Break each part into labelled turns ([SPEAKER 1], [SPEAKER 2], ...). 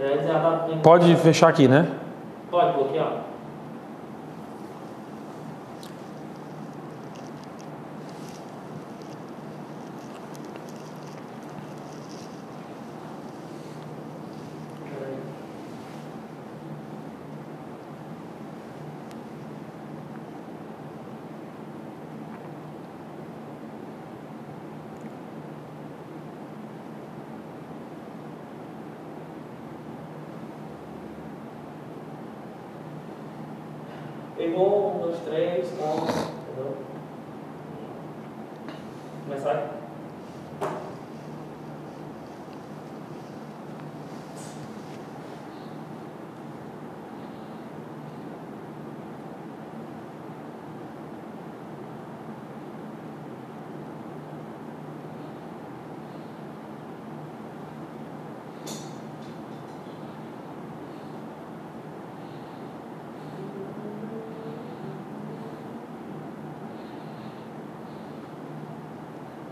[SPEAKER 1] É, tá-
[SPEAKER 2] Pode fechar aqui, né?
[SPEAKER 1] Pode bloquear.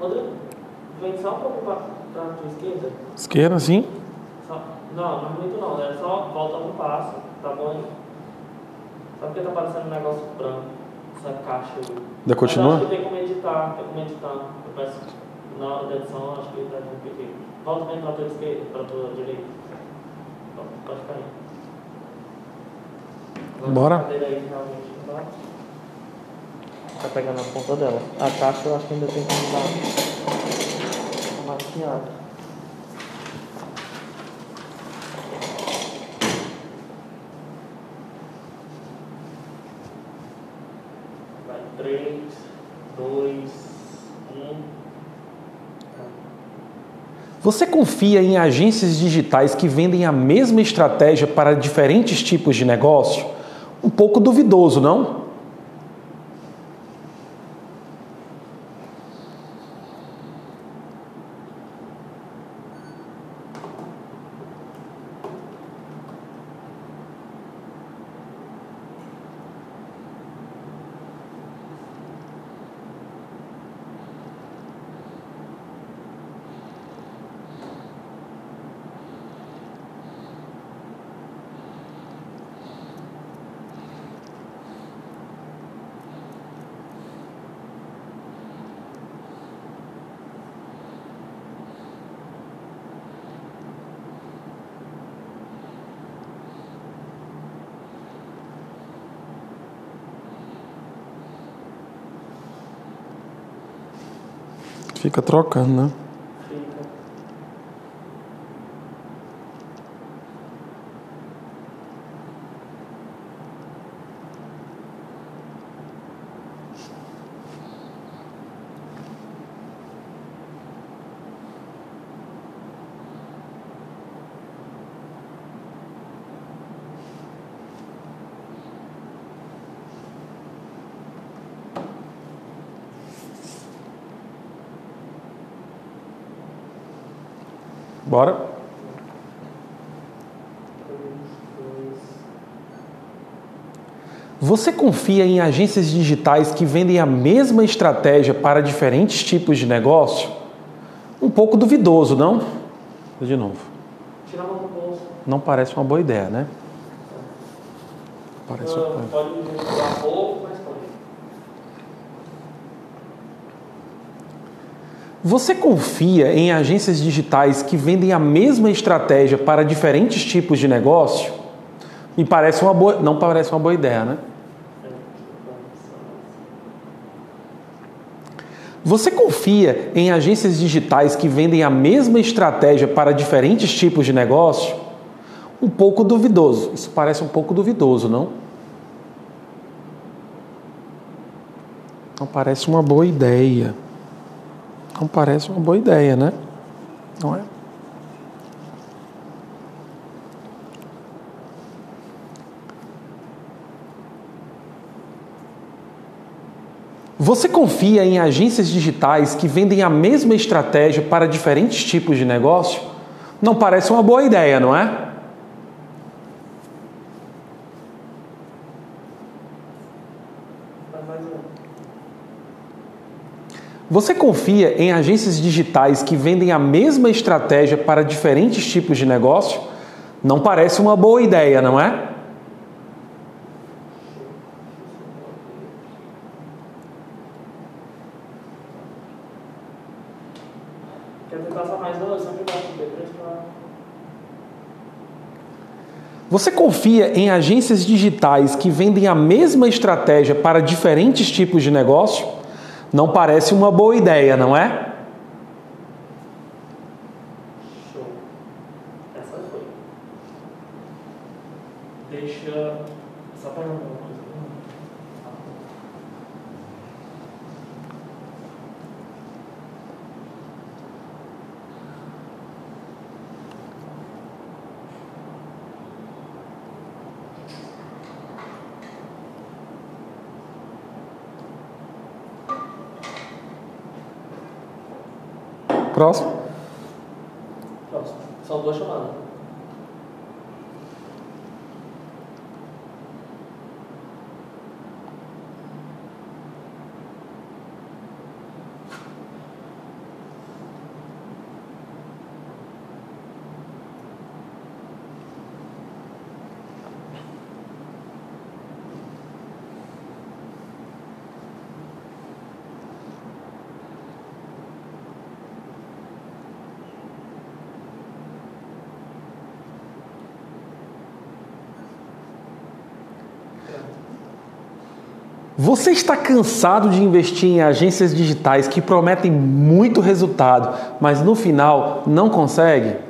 [SPEAKER 1] Rodrigo, vem só um pouco para a tua esquerda.
[SPEAKER 2] Esquerda, assim.
[SPEAKER 1] Só- não, não é muito não, é só volta um passo, tá bom? Só porque tá parecendo um negócio branco, essa caixa aí.
[SPEAKER 2] Ainda
[SPEAKER 1] Mas
[SPEAKER 2] continua?
[SPEAKER 1] acho que tem como editar, tem como editar. Eu peço, na hora da edição, acho que deve um pequeno. Volta bem para a tua esquerda, para a tua direita. Pode cair. Agora
[SPEAKER 2] Bora.
[SPEAKER 1] aí dá. Tá pegando a ponta dela. A caixa eu acho que ainda tem como dar uma maquiada. Vai, 3, 2, 1.
[SPEAKER 2] Você confia em agências digitais que vendem a mesma estratégia para diferentes tipos de negócio? Um pouco duvidoso, não? Fica trocando, né? Você confia em agências digitais que vendem a mesma estratégia para diferentes tipos de negócio? Um pouco duvidoso, não? De novo.
[SPEAKER 1] Tira a mão do bolso.
[SPEAKER 2] Não parece uma boa ideia, né? Parece uma...
[SPEAKER 1] Ah, pode misturar pouco, mas pode.
[SPEAKER 2] Você confia em agências digitais que vendem a mesma estratégia para diferentes tipos de negócio? Me parece uma boa, não parece uma boa ideia, né? Você confia em agências digitais que vendem a mesma estratégia para diferentes tipos de negócio? Um pouco duvidoso. Isso parece um pouco duvidoso, não? Não parece uma boa ideia. Não parece uma boa ideia, né? Não é? Você confia em agências digitais que vendem a mesma estratégia para diferentes tipos de negócio? Não parece uma boa ideia, não é? Você confia em agências digitais que vendem a mesma estratégia para diferentes tipos de negócio? Não parece uma boa ideia, não é?
[SPEAKER 1] Quer tentar só mais uma? Eu sempre gosto de B3 pra...
[SPEAKER 2] Você confia em agências digitais que vendem a mesma estratégia para diferentes tipos de negócio? Não parece uma boa ideia, não é? Próximo.
[SPEAKER 1] Próximo. São duas chamadas.
[SPEAKER 2] Você está cansado de investir em agências digitais que prometem muito resultado, mas no final não consegue?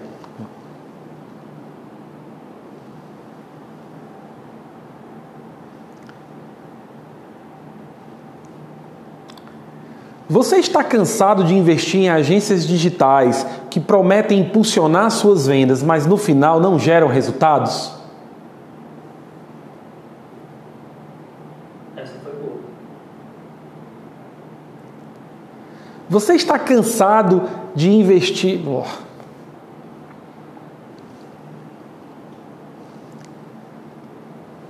[SPEAKER 2] Você está cansado de investir em agências digitais que prometem impulsionar suas vendas, mas no final não geram resultados?
[SPEAKER 1] Essa foi boa.
[SPEAKER 2] Você está cansado de investir. Oh.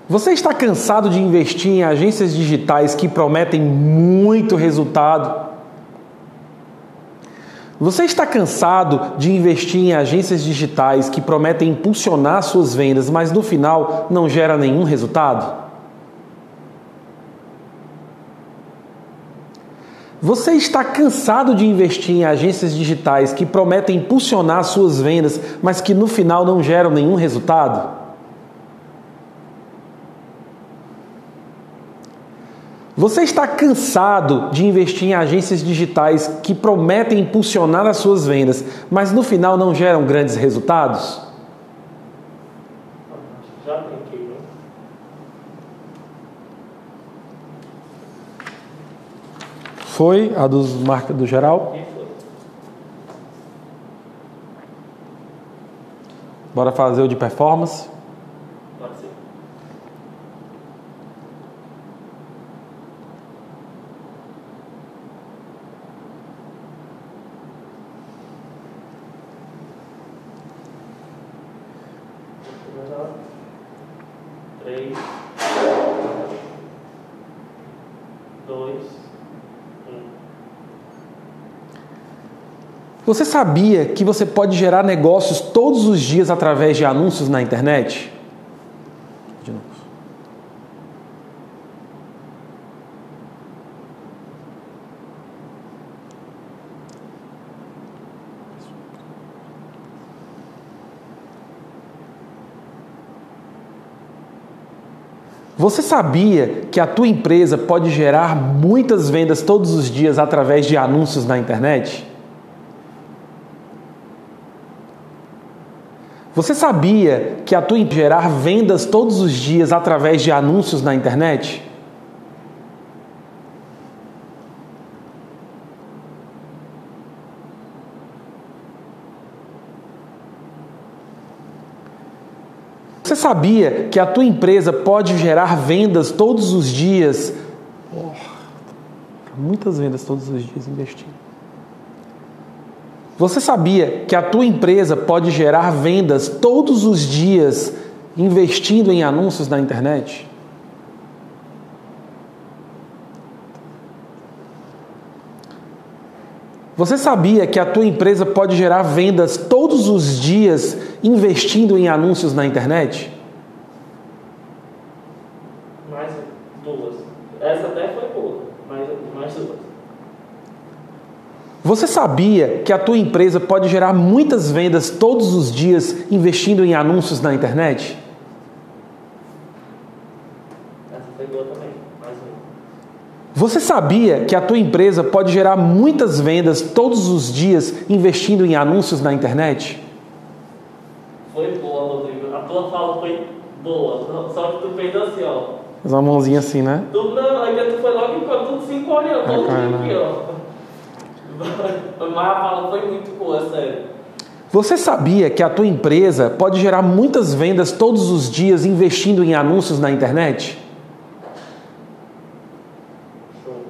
[SPEAKER 2] Você está cansado de investir em agências digitais que prometem muito resultado? Você está cansado de investir em agências digitais que prometem impulsionar suas vendas, mas no final não gera nenhum resultado? Você está cansado de investir em agências digitais que prometem impulsionar suas vendas, mas que no final não geram nenhum resultado? Você está cansado de investir em agências digitais que prometem impulsionar as suas vendas, mas no final não geram grandes resultados?
[SPEAKER 1] Já tem aqui, né?
[SPEAKER 2] Foi a dos marcas do geral? Bora fazer o de performance?
[SPEAKER 1] Três, dois, um.
[SPEAKER 2] Você sabia que você pode gerar negócios todos os dias através de anúncios na internet? De novo. Você sabia que a tua empresa pode gerar muitas vendas todos os dias através de anúncios na internet? Você sabia que a empresa gerar vendas todos os dias através de anúncios na internet? Você sabia que a tua empresa pode gerar vendas todos os dias? Oh, muitas vendas todos os dias investindo. Você sabia que a tua empresa pode gerar vendas todos os dias investindo em anúncios na internet? Você sabia que a tua empresa pode gerar vendas todos os dias investindo em anúncios na internet?
[SPEAKER 1] Mais duas. Essa até foi boa, mais, mais duas.
[SPEAKER 2] Você sabia que a tua empresa pode gerar muitas vendas todos os dias investindo em anúncios na internet?
[SPEAKER 1] Essa foi boa também, mais uma.
[SPEAKER 2] Você sabia que a tua empresa pode gerar muitas vendas todos os dias investindo em anúncios na internet?
[SPEAKER 1] Foi boa, Rodrigo. A tua fala foi boa, só que tu fez assim, ó.
[SPEAKER 2] Faz uma mãozinha assim, né?
[SPEAKER 1] Tu não, ainda tu foi logo enquanto tudo todo
[SPEAKER 2] cara,
[SPEAKER 1] mundo aqui, ó. Mas a foi muito boa, sério.
[SPEAKER 2] Você sabia que a tua empresa pode gerar muitas vendas todos os dias investindo em anúncios na internet?
[SPEAKER 1] Show.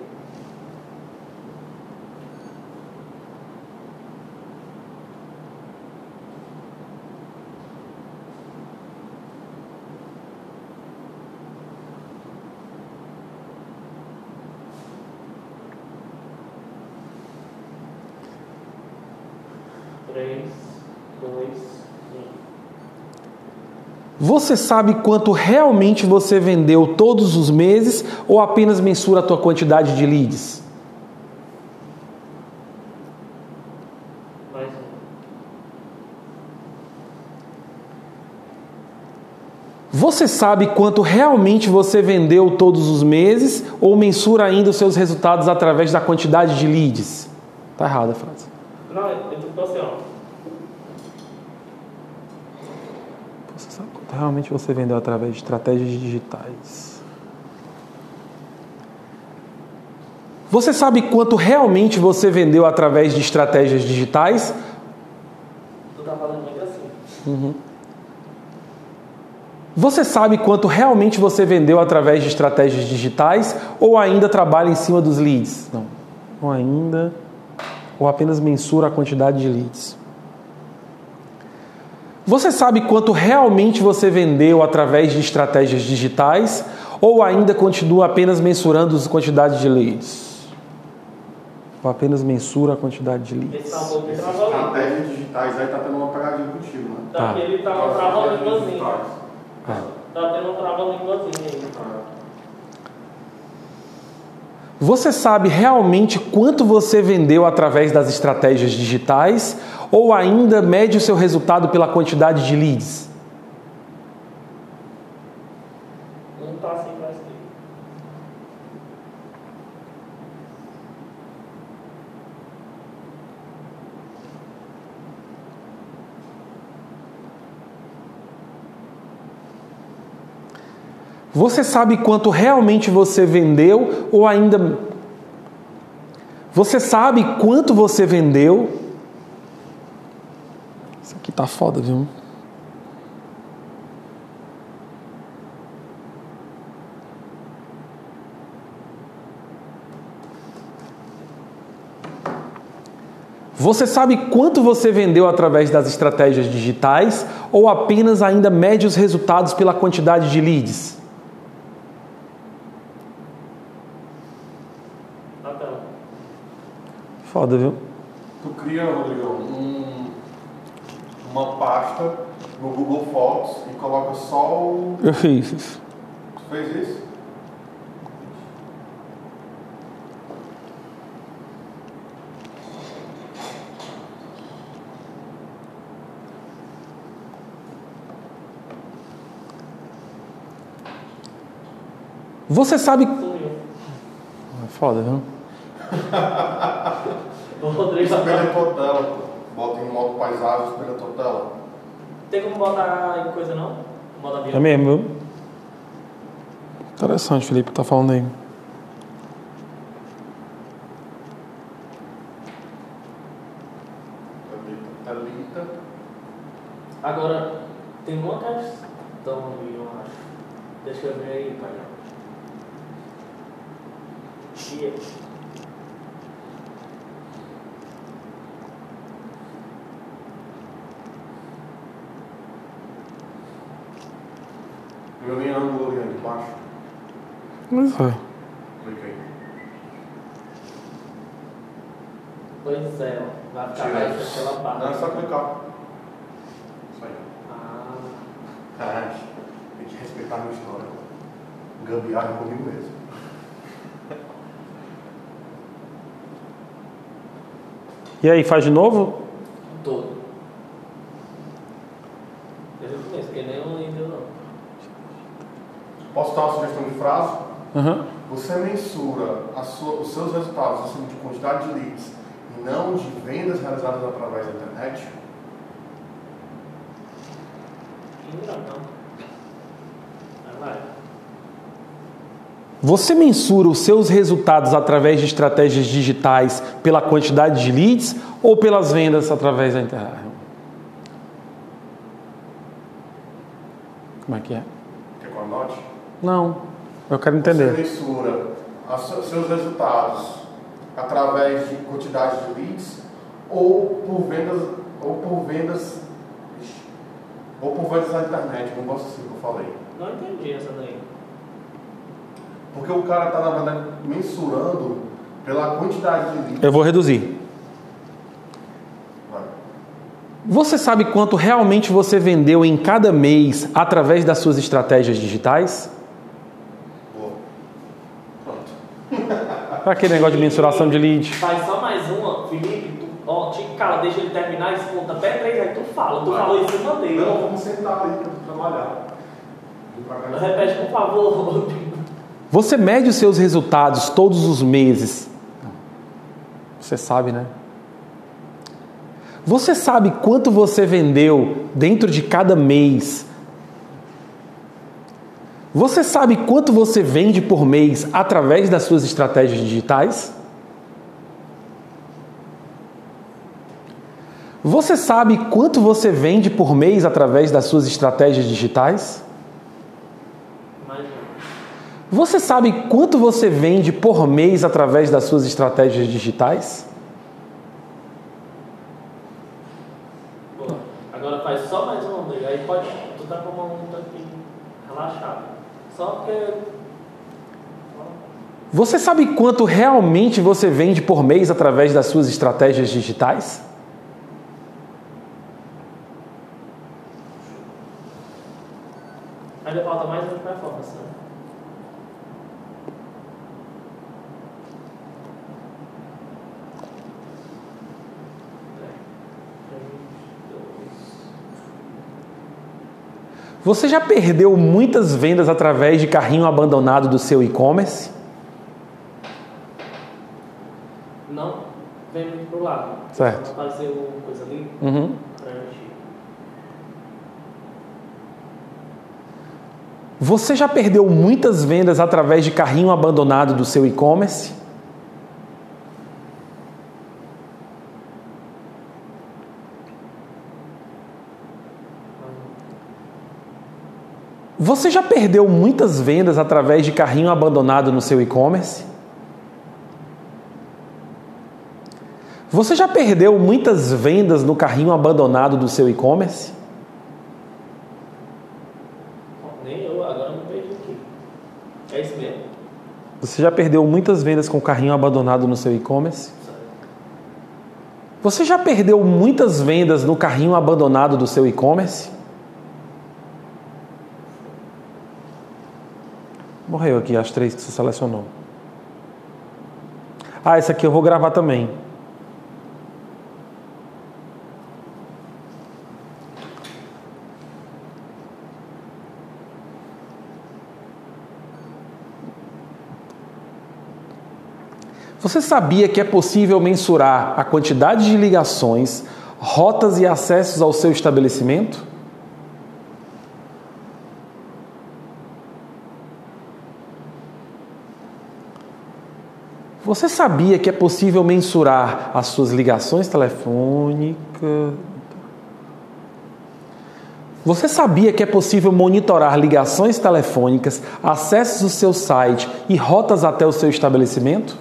[SPEAKER 1] Três, dois, um.
[SPEAKER 2] Você sabe quanto realmente você vendeu todos os meses ou apenas mensura a tua quantidade de leads?
[SPEAKER 1] Mais.
[SPEAKER 2] Você sabe quanto realmente você vendeu todos os meses ou mensura ainda os seus resultados através da quantidade de leads? Tá errada a frase.
[SPEAKER 1] Não, eu tô assim, ó.
[SPEAKER 2] Você sabe quanto realmente você vendeu através de estratégias digitais? Você sabe quanto realmente você vendeu através de estratégias digitais?
[SPEAKER 1] Tu tá falando muito assim.
[SPEAKER 2] Você sabe quanto realmente você vendeu através de estratégias digitais ou ainda trabalha em cima dos leads? Não. Ou ainda ou apenas mensura a quantidade de leads. Você sabe quanto realmente você vendeu através de estratégias digitais ou ainda continua apenas mensurando a quantidade de leads? Ou apenas mensura a quantidade de leads?
[SPEAKER 1] Esse tá um pouco trava-língua.
[SPEAKER 3] estratégias digitais aí tá tendo uma pegadinha contigo, né?
[SPEAKER 2] Tá.
[SPEAKER 1] Daquele tá uma.
[SPEAKER 3] Digitais.
[SPEAKER 2] É.
[SPEAKER 1] Tá tendo um trava-línguazinha aí.
[SPEAKER 2] Você sabe realmente quanto você vendeu através das estratégias digitais ou ainda mede o seu resultado pela quantidade de leads?
[SPEAKER 1] Um tá assim que.
[SPEAKER 2] Você sabe quanto realmente você vendeu ou ainda. Você sabe quanto você vendeu? Tá foda, viu? Você sabe quanto você vendeu através das estratégias digitais ou apenas ainda mede os resultados pela quantidade de leads? Foda, viu?
[SPEAKER 3] Tu cria, Rodrigão, uma pasta no Google Fotos e coloca só o.
[SPEAKER 2] Eu fiz isso.
[SPEAKER 3] Tu fez isso?
[SPEAKER 2] Você sabe.
[SPEAKER 1] Sumiu.
[SPEAKER 2] Foda, viu?
[SPEAKER 1] O Rodrigo
[SPEAKER 3] Espelha Bota em modo paisagem, espelha a tua tela.
[SPEAKER 1] Tem como botar em coisa não? Modo avião.
[SPEAKER 2] É mesmo? Interessante, Felipe, tá falando aí.
[SPEAKER 3] Thalita.
[SPEAKER 1] Agora, tem uma questão ali, eu acho. Deixa eu ver aí, pai. Chia.
[SPEAKER 3] Eu nem ângulo ali de baixo.
[SPEAKER 2] Mas é.
[SPEAKER 3] Clica aí.
[SPEAKER 1] Pois é, ó. Vai ficar
[SPEAKER 3] Tira
[SPEAKER 1] mais
[SPEAKER 3] isso.
[SPEAKER 1] aquela barra.
[SPEAKER 3] Não, é só clicar. Isso aí.
[SPEAKER 1] Ah,
[SPEAKER 3] Ah, a minha história. Gambiarra comigo mesmo.
[SPEAKER 2] E aí, faz de novo?
[SPEAKER 1] todo. Desde o começo, porque nem eu ainda não.
[SPEAKER 3] Posso dar uma sugestão de frase?
[SPEAKER 2] Aham.
[SPEAKER 3] Você mensura a sua- os seus resultados acima de quantidade de leads e não de vendas realizadas através da internet?
[SPEAKER 1] Ainda não. Vai, vai.
[SPEAKER 2] Você mensura os seus resultados através de estratégias digitais pela quantidade de leads ou pelas vendas através da internet? Como é que é?
[SPEAKER 3] Quer que eu anote?
[SPEAKER 2] Não, eu quero
[SPEAKER 3] Você
[SPEAKER 2] entender.
[SPEAKER 3] mensura os seus- resultados através de quantidade de leads ou por vendas ou por vendas ou por vendas na internet, gosto assim que eu falei.
[SPEAKER 1] Não entendi essa daí.
[SPEAKER 3] Porque o cara está, na verdade, mensurando pela quantidade de leads.
[SPEAKER 2] Eu vou reduzir.
[SPEAKER 3] Vai.
[SPEAKER 2] Você sabe quanto realmente você vendeu em cada mês através das suas estratégias digitais?
[SPEAKER 3] Boa. Pronto.
[SPEAKER 2] Para aquele negócio de mensuração de lead.
[SPEAKER 1] Faz só mais uma, Felipe. Tu, ó, te cala, deixa ele terminar e conta até três, aí tu fala. Tu
[SPEAKER 3] Vai.
[SPEAKER 1] falou isso em bandeira.
[SPEAKER 3] Não, vamos sentar aí para trabalhar.
[SPEAKER 1] Repete, por favor.
[SPEAKER 2] Você mede os seus resultados todos os meses. Você sabe, né? Você sabe quanto você vendeu dentro de cada mês? Você sabe quanto você vende por mês através das suas estratégias digitais? Você sabe quanto você vende por mês através das suas estratégias digitais?
[SPEAKER 1] Um.
[SPEAKER 2] Você sabe quanto você vende por mês através das suas estratégias digitais?
[SPEAKER 1] Boa. Agora faz só mais uma, Rodrigo. Aí pode. Tu tá com uma onda aqui relaxada. Só porque.
[SPEAKER 2] Você sabe quanto realmente você vende por mês através das suas estratégias digitais?
[SPEAKER 1] Ainda falta mais uma performance, né?
[SPEAKER 2] Você já perdeu muitas vendas através de carrinho abandonado do seu e-commerce?
[SPEAKER 1] Não, vem muito pro lado.
[SPEAKER 2] Certo.
[SPEAKER 1] Fazer uma coisa ali
[SPEAKER 2] Uhum. Você já perdeu muitas vendas através de carrinho abandonado do seu e-commerce? Você já perdeu muitas vendas através de carrinho abandonado no seu e-commerce? Você já perdeu muitas vendas no carrinho abandonado do seu e-commerce?
[SPEAKER 1] Nem eu, agora me perdi aqui. É isso mesmo.
[SPEAKER 2] Você já perdeu muitas vendas com carrinho abandonado no seu e-commerce? Você já perdeu muitas vendas no carrinho abandonado do seu e-commerce? Morreu aqui as três que você selecionou. Ah, essa aqui eu vou gravar também. Você sabia que é possível mensurar a quantidade de ligações, rotas e acessos ao seu estabelecimento? Você sabia que é possível mensurar as suas ligações telefônicas? Você sabia que é possível monitorar ligações telefônicas, acessos ao seu site e rotas até o seu estabelecimento?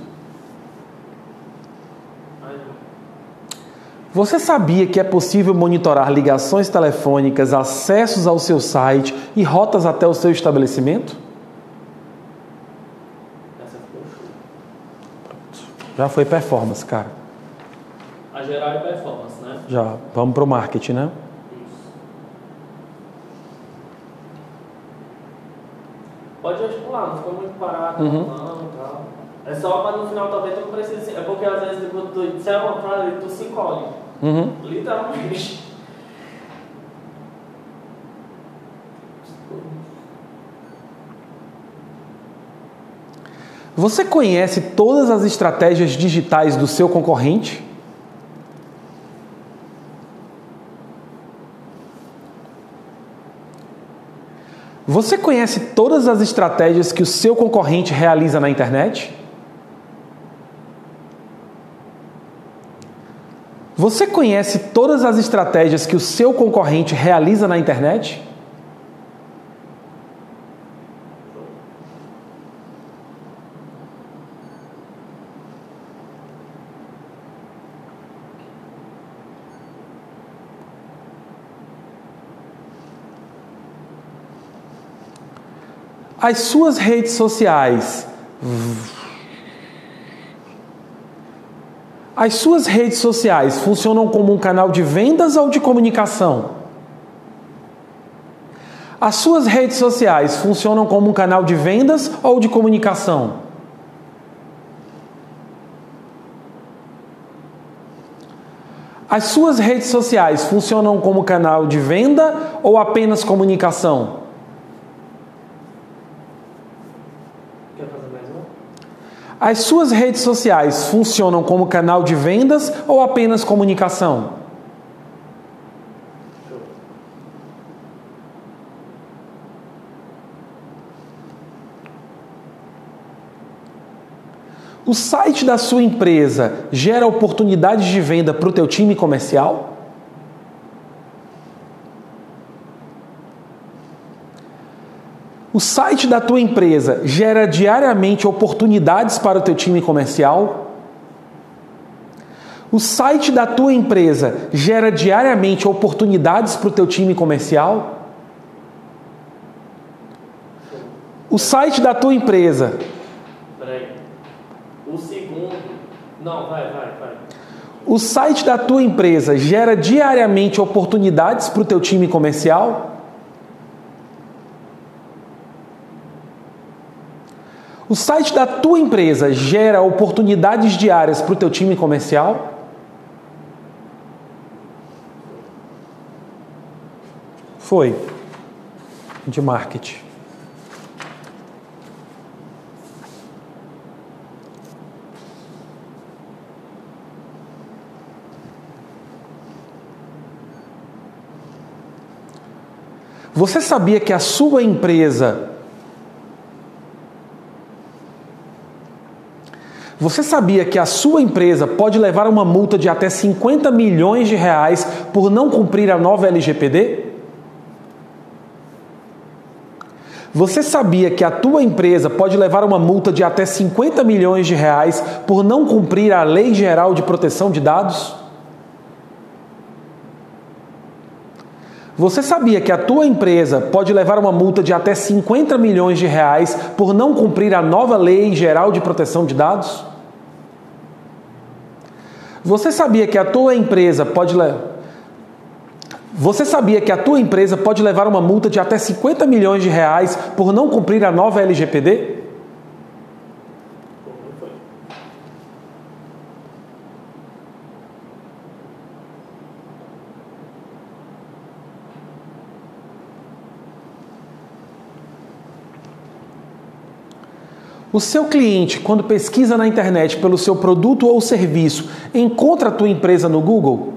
[SPEAKER 2] Você sabia que é possível monitorar ligações telefônicas, acessos ao seu site e rotas até o seu estabelecimento?
[SPEAKER 1] Essa ficou show.
[SPEAKER 2] Já foi performance, cara.
[SPEAKER 1] A gerar performance, né?
[SPEAKER 2] Já. Vamos para o marketing, né?
[SPEAKER 1] Isso. Pode articular, não ficou muito parado,
[SPEAKER 2] Uhum.
[SPEAKER 1] não, e tal. É só para no final talvez tu não precise. É porque às vezes quando tu disser uma frase, tu se encolhe.
[SPEAKER 2] Uhum.
[SPEAKER 1] Literalmente.
[SPEAKER 2] Você conhece todas as estratégias digitais do seu concorrente? Você conhece todas as estratégias que o seu concorrente realiza na internet? Você conhece todas as estratégias que o seu concorrente realiza na internet? As suas redes sociais. As suas redes sociais funcionam como um canal de vendas ou de comunicação? As suas redes sociais funcionam como um canal de vendas ou de comunicação? As suas redes sociais funcionam como canal de venda ou apenas comunicação?
[SPEAKER 1] Quer fazer mais um?
[SPEAKER 2] As suas redes sociais funcionam como canal de vendas ou apenas comunicação? O site da sua empresa gera oportunidades de venda para o teu time comercial? O site da tua empresa gera diariamente oportunidades para o teu time comercial? O site da tua empresa gera diariamente oportunidades para o teu time comercial? O site da tua empresa
[SPEAKER 1] Peraí. O segundo. Não, vai, vai, vai.
[SPEAKER 2] O site da tua empresa gera diariamente oportunidades para o teu time comercial? O site da tua empresa gera oportunidades diárias para o teu time comercial? Foi. De marketing. Você sabia que a sua empresa. Você sabia que a sua empresa pode levar uma multa de até 50 milhões de reais por não cumprir a nova LGPD? Você sabia que a tua empresa pode levar uma multa de até 50 milhões de reais por não cumprir a Lei Geral de Proteção de Dados? Você sabia que a tua empresa pode levar uma multa de até 50 milhões de reais por não cumprir a nova Lei Geral de Proteção de Dados? Você sabia que a tua empresa pode le... Você sabia que a tua empresa pode levar uma multa de até 50 milhões de reais por não cumprir a nova LGPD? O seu cliente, quando pesquisa na internet pelo seu produto ou serviço, encontra a tua empresa no Google?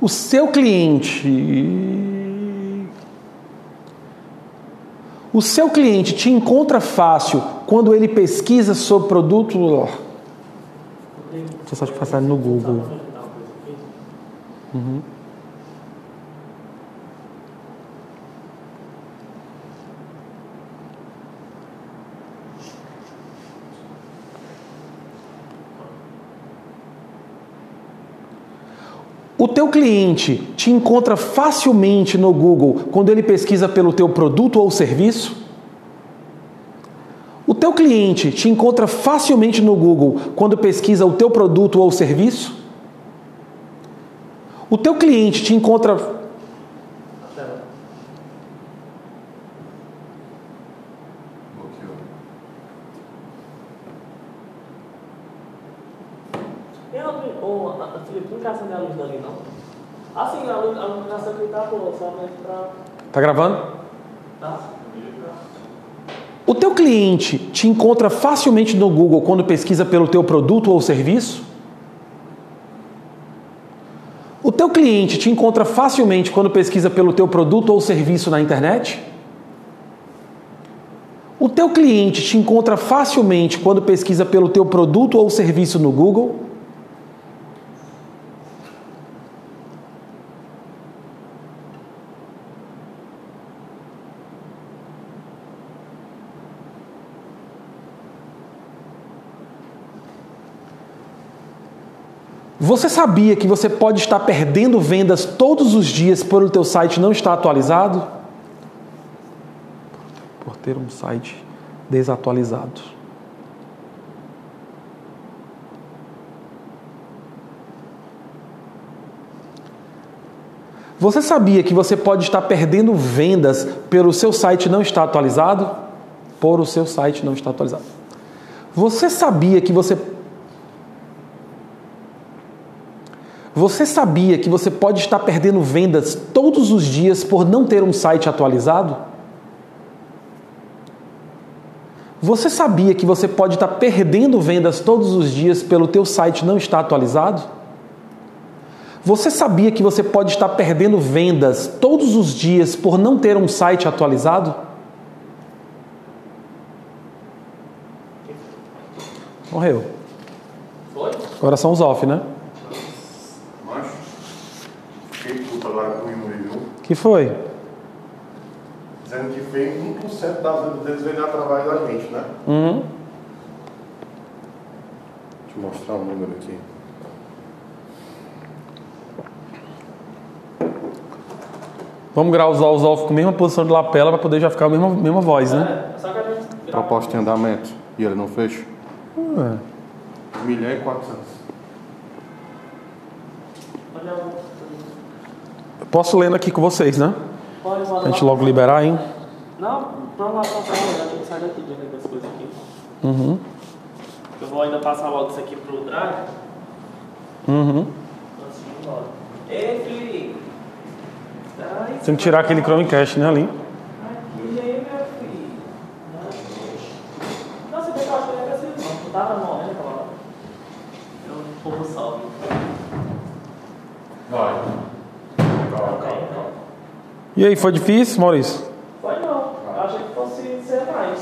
[SPEAKER 2] O seu cliente. O seu cliente te encontra fácil quando ele pesquisa sobre produto. Deixa eu só te passar no Google. Uhum. O teu cliente te encontra facilmente no Google quando ele pesquisa pelo teu produto ou serviço? O teu cliente te encontra facilmente no Google quando pesquisa o teu produto ou serviço? O teu cliente te encontra
[SPEAKER 3] Bloqueou.
[SPEAKER 1] Tem a luz, ô, a- a- Felipe, não quer acender a luz dali, não? Ah, sim, aqui tá boa, somente.
[SPEAKER 2] Tá gravando?
[SPEAKER 1] Tá?
[SPEAKER 2] O teu cliente te encontra facilmente no Google quando pesquisa pelo teu produto ou serviço? O teu cliente te encontra facilmente quando pesquisa pelo teu produto ou serviço na internet? O teu cliente te encontra facilmente quando pesquisa pelo teu produto ou serviço no Google? Você sabia que você pode estar perdendo vendas todos os dias por o teu site não estar atualizado? Por ter um site desatualizado. Você sabia que você pode estar perdendo vendas pelo seu site não estar atualizado? Por o seu site não estar atualizado. Você sabia que você Você sabia que você pode estar perdendo vendas todos os dias por não ter um site atualizado? Você sabia que você pode estar perdendo vendas todos os dias pelo teu site não estar atualizado? Você sabia que você pode estar perdendo vendas todos os dias por não ter um site atualizado? Morreu.
[SPEAKER 1] Foi?
[SPEAKER 2] Agora são os off, né?
[SPEAKER 3] Macho. Fiquei puto agora com o Yuri, viu?
[SPEAKER 2] Que foi?
[SPEAKER 3] Dizendo que fez 1% das vendas deles vem através da gente, né?
[SPEAKER 2] Uhum.
[SPEAKER 3] Deixa eu mostrar o número aqui.
[SPEAKER 2] Vamos gravar os off com a mesma posição de lapela para poder já ficar a mesma, mesma voz, né?
[SPEAKER 1] É, só que a gente...
[SPEAKER 3] Proposta em andamento. E ele não fecha?
[SPEAKER 2] É.
[SPEAKER 3] 1 milhão e 400.
[SPEAKER 1] Olha, eu-
[SPEAKER 2] Eu Posso lendo aqui com vocês, né?
[SPEAKER 1] Pode, pode.
[SPEAKER 2] A gente logo liberar, hein?
[SPEAKER 1] Não, vamos lá passar, tenho que sair daqui de ver as coisas aqui.
[SPEAKER 2] Uhum.
[SPEAKER 1] Eu vou ainda passar logo isso aqui pro Drive.
[SPEAKER 2] Uhum.
[SPEAKER 1] Ei, Felipe. Ai,
[SPEAKER 2] Tem que tirar aquele Chromecast, né, ali?
[SPEAKER 1] Aqui, aí, meu filho. Não, você vê que eu acho que ele é agressivo, não. Tu tava morrendo aquela hora. Eu um pouco salve.
[SPEAKER 3] Vai. Calma, calma, calma.
[SPEAKER 2] E aí, foi difícil, Maurício?
[SPEAKER 1] Foi não. Eu achei que fosse ser mais.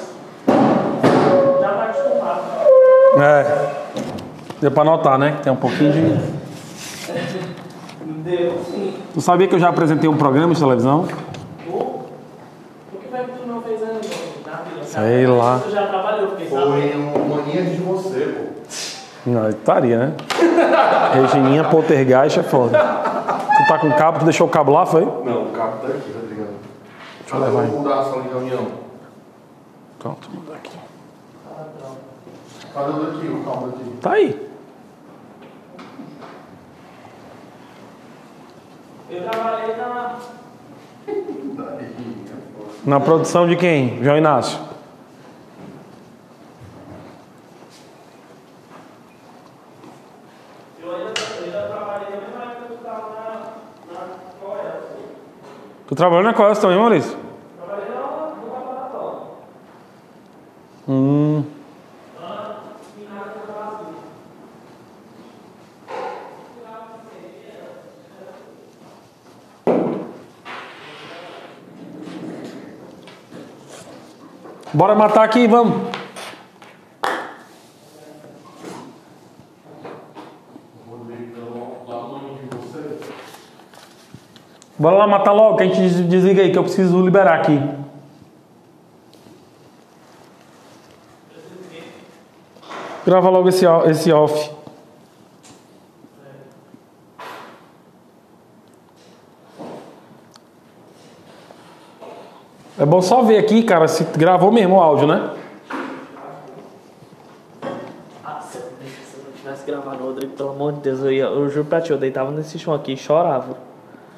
[SPEAKER 1] Já tá acostumado.
[SPEAKER 2] É. Deu pra notar, né? Que tem um pouquinho de.
[SPEAKER 1] Deu sim.
[SPEAKER 2] Tu sabia que eu já apresentei um programa de televisão?
[SPEAKER 1] O o que foi que tu não fez ainda? Na vida?
[SPEAKER 2] Sei lá.
[SPEAKER 1] Tu já trabalhou, fiquei sabendo.
[SPEAKER 3] Foi um mania de você, pô.
[SPEAKER 2] Não, estaria, né? Regininha Poltergeist é foda. Tu tá com cabo, tu deixou o cabo lá, foi?
[SPEAKER 3] Não, o cabo tá aqui, Rodrigão.
[SPEAKER 2] Deixa eu levar aí.
[SPEAKER 3] mudar a sala de reunião.
[SPEAKER 2] Pronto, mudar aqui.
[SPEAKER 3] Cadê o daqui, o cabo daqui?
[SPEAKER 2] Tá aí.
[SPEAKER 1] Eu trabalhei na.
[SPEAKER 2] Na produção de quem? João Inácio.
[SPEAKER 1] Eu ainda, eu ainda trabalhei na mesma época que tu tava na. na Coreia.
[SPEAKER 2] Tu trabalhou na Costa também, Maurício?
[SPEAKER 1] Trabalhei no laboratório.
[SPEAKER 2] Hum. Bora matar aqui, vamos. Bora lá matar logo, que a gente desliga aí, que eu preciso liberar aqui. Grava logo esse, esse off. É bom só ver aqui, cara, se gravou mesmo o áudio, né?
[SPEAKER 1] Ah, se eu tivesse gravado, Rodrigo, pelo amor de Deus, eu, ia, eu juro pra ti, eu deitava nesse chão aqui e chorava.